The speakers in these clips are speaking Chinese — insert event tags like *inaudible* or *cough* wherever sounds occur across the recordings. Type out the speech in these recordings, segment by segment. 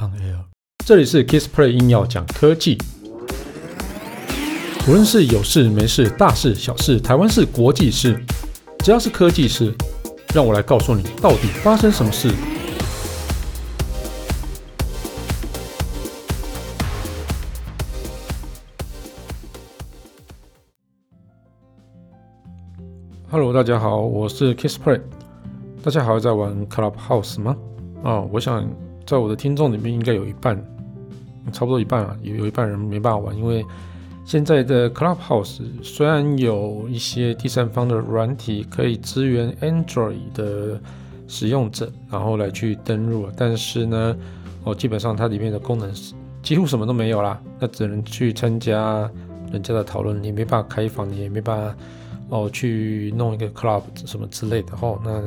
On Air，这里是 Kissplay 硬要讲科技，无论是有事没事、大事小事、台湾事、国际事，只要是科技事，让我来告诉你到底发生什么事。Hello，大家好，我是 Kissplay。大家还在玩 Clubhouse 吗？啊、哦，我想。在我的听众里面，应该有一半，差不多一半啊，有有一半人没办法玩，因为现在的 Clubhouse 虽然有一些第三方的软体可以支援 Android 的使用者，然后来去登录，但是呢，哦，基本上它里面的功能是几乎什么都没有啦，那只能去参加人家的讨论，你没办法开房，你也没办法哦去弄一个 Club 什么之类的哦，那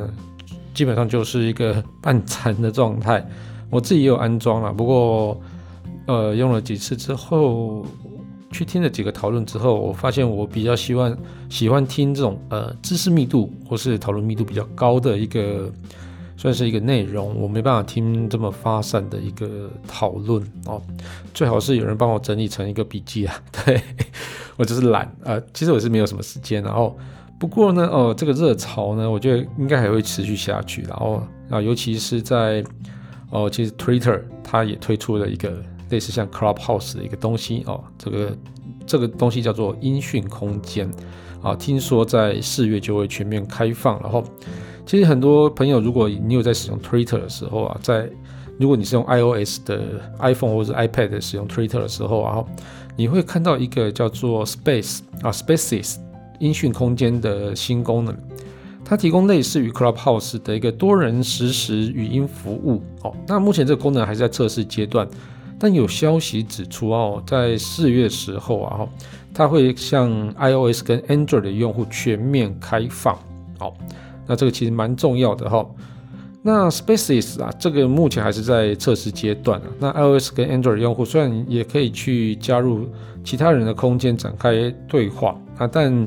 基本上就是一个 *laughs* 半残的状态。我自己也有安装了，不过，呃，用了几次之后，去听了几个讨论之后，我发现我比较喜欢喜欢听这种呃知识密度或是讨论密度比较高的一个，算是一个内容。我没办法听这么发散的一个讨论哦，最好是有人帮我整理成一个笔记啊。*laughs* 对，我就是懒啊，其实我是没有什么时间。然后，不过呢，哦，这个热潮呢，我觉得应该还会持续下去。然后啊，尤其是在。哦，其实 Twitter 它也推出了一个类似像 Clubhouse 的一个东西哦，这个这个东西叫做音讯空间啊，听说在四月就会全面开放。然后，其实很多朋友，如果你有在使用 Twitter 的时候啊，在如果你是用 iOS 的 iPhone 或者 iPad 使用 Twitter 的时候啊，你会看到一个叫做 Space 啊 Spaces 音讯空间的新功能。它提供类似于 Clubhouse 的一个多人实时语音服务哦。那目前这个功能还是在测试阶段，但有消息指出哦，在四月时候啊，它会向 iOS 跟 Android 的用户全面开放。哦，那这个其实蛮重要的哈。那 Spaces 啊，这个目前还是在测试阶段啊。那 iOS 跟 Android 用户虽然也可以去加入其他人的空间展开对话啊，但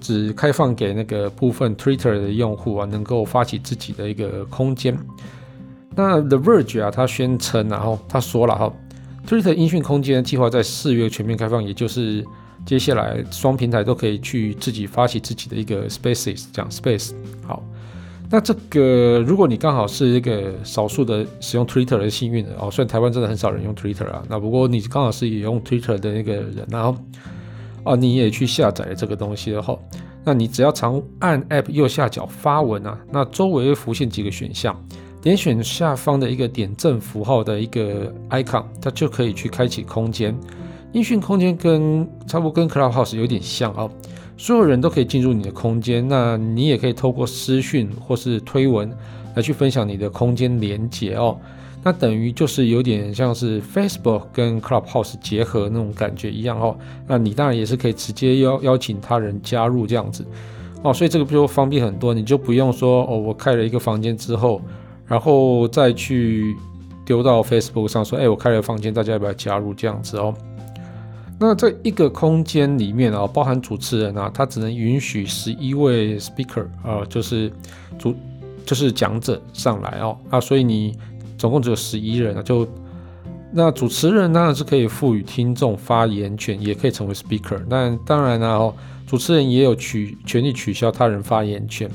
只开放给那个部分 Twitter 的用户啊，能够发起自己的一个空间。那 The Verge 啊，他宣称，然后他说了哈，Twitter 音讯空间计划在四月全面开放，也就是接下来双平台都可以去自己发起自己的一个 Spaces，讲 Space。好，那这个如果你刚好是一个少数的使用 Twitter 的幸运的哦，虽然台湾真的很少人用 Twitter 啊，那不过你刚好是也用 Twitter 的那个人，然后。哦，你也去下载了这个东西的话，那你只要长按 App 右下角发文啊，那周围会浮现几个选项，点选下方的一个点阵符号的一个 icon，它就可以去开启空间。音讯空间跟差不多跟 Clubhouse 有点像哦，所有人都可以进入你的空间，那你也可以透过私讯或是推文来去分享你的空间连结哦。那等于就是有点像是 Facebook 跟 Clubhouse 结合那种感觉一样哦。那你当然也是可以直接邀邀请他人加入这样子哦，所以这个就方便很多，你就不用说哦，我开了一个房间之后，然后再去丢到 Facebook 上说，哎，我开了房间，大家要不要加入这样子哦？那这一个空间里面啊，包含主持人啊，他只能允许十一位 Speaker 啊，就是主就是讲者上来哦啊，所以你。总共只有十一人啊，就那主持人当然是可以赋予听众发言权，也可以成为 speaker。但当然呢，哦，主持人也有取权利取消他人发言权，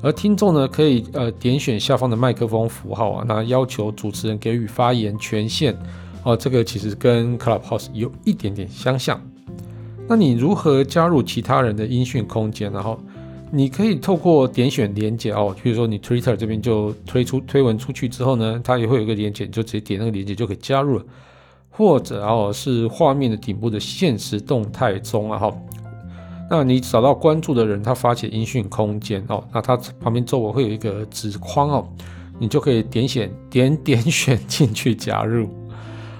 而听众呢可以呃点选下方的麦克风符号啊，那要求主持人给予发言权限哦。这个其实跟 Clubhouse 有一点点相像。那你如何加入其他人的音讯空间？然后？你可以透过点选连结哦，比如说你 Twitter 这边就推出推文出去之后呢，它也会有一个连结，你就直接点那个连结就可以加入了。或者哦是画面的顶部的限时动态中啊哈，那你找到关注的人，他发起音讯空间哦，那他旁边周围会有一个纸框哦，你就可以点选点点选进去加入。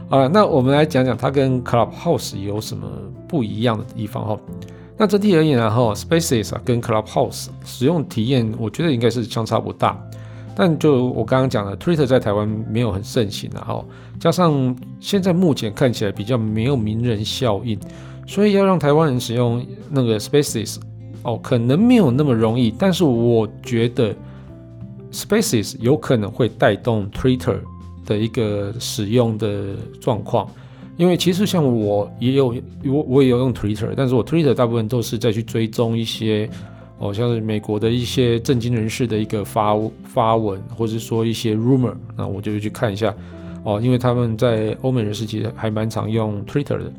啊，那我们来讲讲它跟 Clubhouse 有什么不一样的地方哈。那整体而言，然后 Spaces 啊跟 Clubhouse 使用体验，我觉得应该是相差不大。但就我刚刚讲的，Twitter 在台湾没有很盛行，然后加上现在目前看起来比较没有名人效应，所以要让台湾人使用那个 Spaces 哦，可能没有那么容易。但是我觉得 Spaces 有可能会带动 Twitter 的一个使用的状况。因为其实像我也有我我也有用 Twitter，但是我 Twitter 大部分都是在去追踪一些哦，像是美国的一些政经人士的一个发发文，或者说一些 rumor，那我就会去看一下哦，因为他们在欧美人士其实还蛮常用 Twitter 的。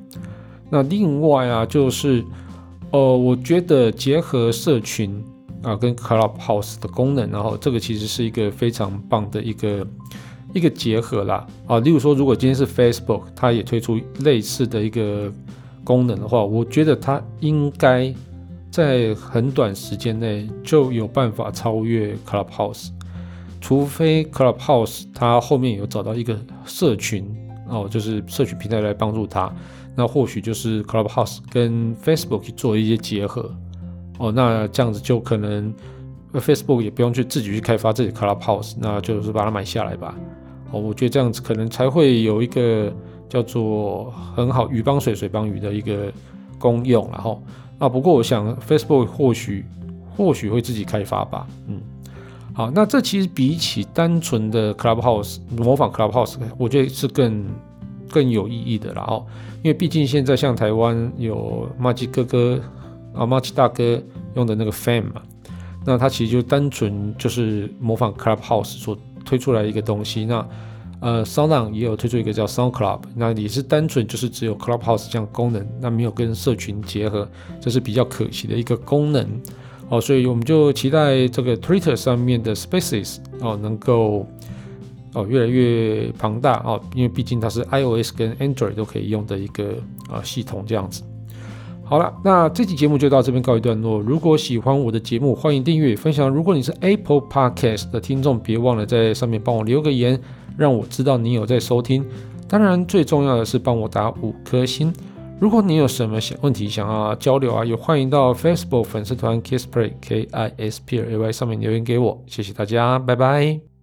那另外啊，就是哦，我觉得结合社群啊跟 Clubhouse 的功能，然后这个其实是一个非常棒的一个。一个结合啦。啊，例如说，如果今天是 Facebook，它也推出类似的一个功能的话，我觉得它应该在很短时间内就有办法超越 Clubhouse，除非 Clubhouse 它后面有找到一个社群哦，就是社群平台来帮助它，那或许就是 Clubhouse 跟 Facebook 去做一些结合。哦，那这样子就可能 Facebook 也不用去自己去开发自己 Clubhouse，那就是把它买下来吧。哦，我觉得这样子可能才会有一个叫做很好鱼帮水，水帮鱼的一个功用，然后啊，不过我想 Facebook 或许或许会自己开发吧，嗯，好，那这其实比起单纯的 Clubhouse 模仿 Clubhouse，我觉得是更更有意义的，然后因为毕竟现在像台湾有麻吉哥哥啊，麻吉大哥用的那个 Fam 嘛，那他其实就单纯就是模仿 Clubhouse 做。推出来一个东西，那呃，SoundOn 也有推出一个叫 Sound Club，那也是单纯就是只有 Clubhouse 这样功能，那没有跟社群结合，这是比较可惜的一个功能哦，所以我们就期待这个 Twitter 上面的 Spaces 哦能够哦越来越庞大哦，因为毕竟它是 iOS 跟 Android 都可以用的一个啊、系统这样子。好了，那这期节目就到这边告一段落。如果喜欢我的节目，欢迎订阅、分享。如果你是 Apple Podcast 的听众，别忘了在上面帮我留个言，让我知道你有在收听。当然，最重要的是帮我打五颗星。如果你有什么想问题想要交流啊，也欢迎到 Facebook 粉丝团 Kisplay K I S P L A Y 上面留言给我。谢谢大家，拜拜。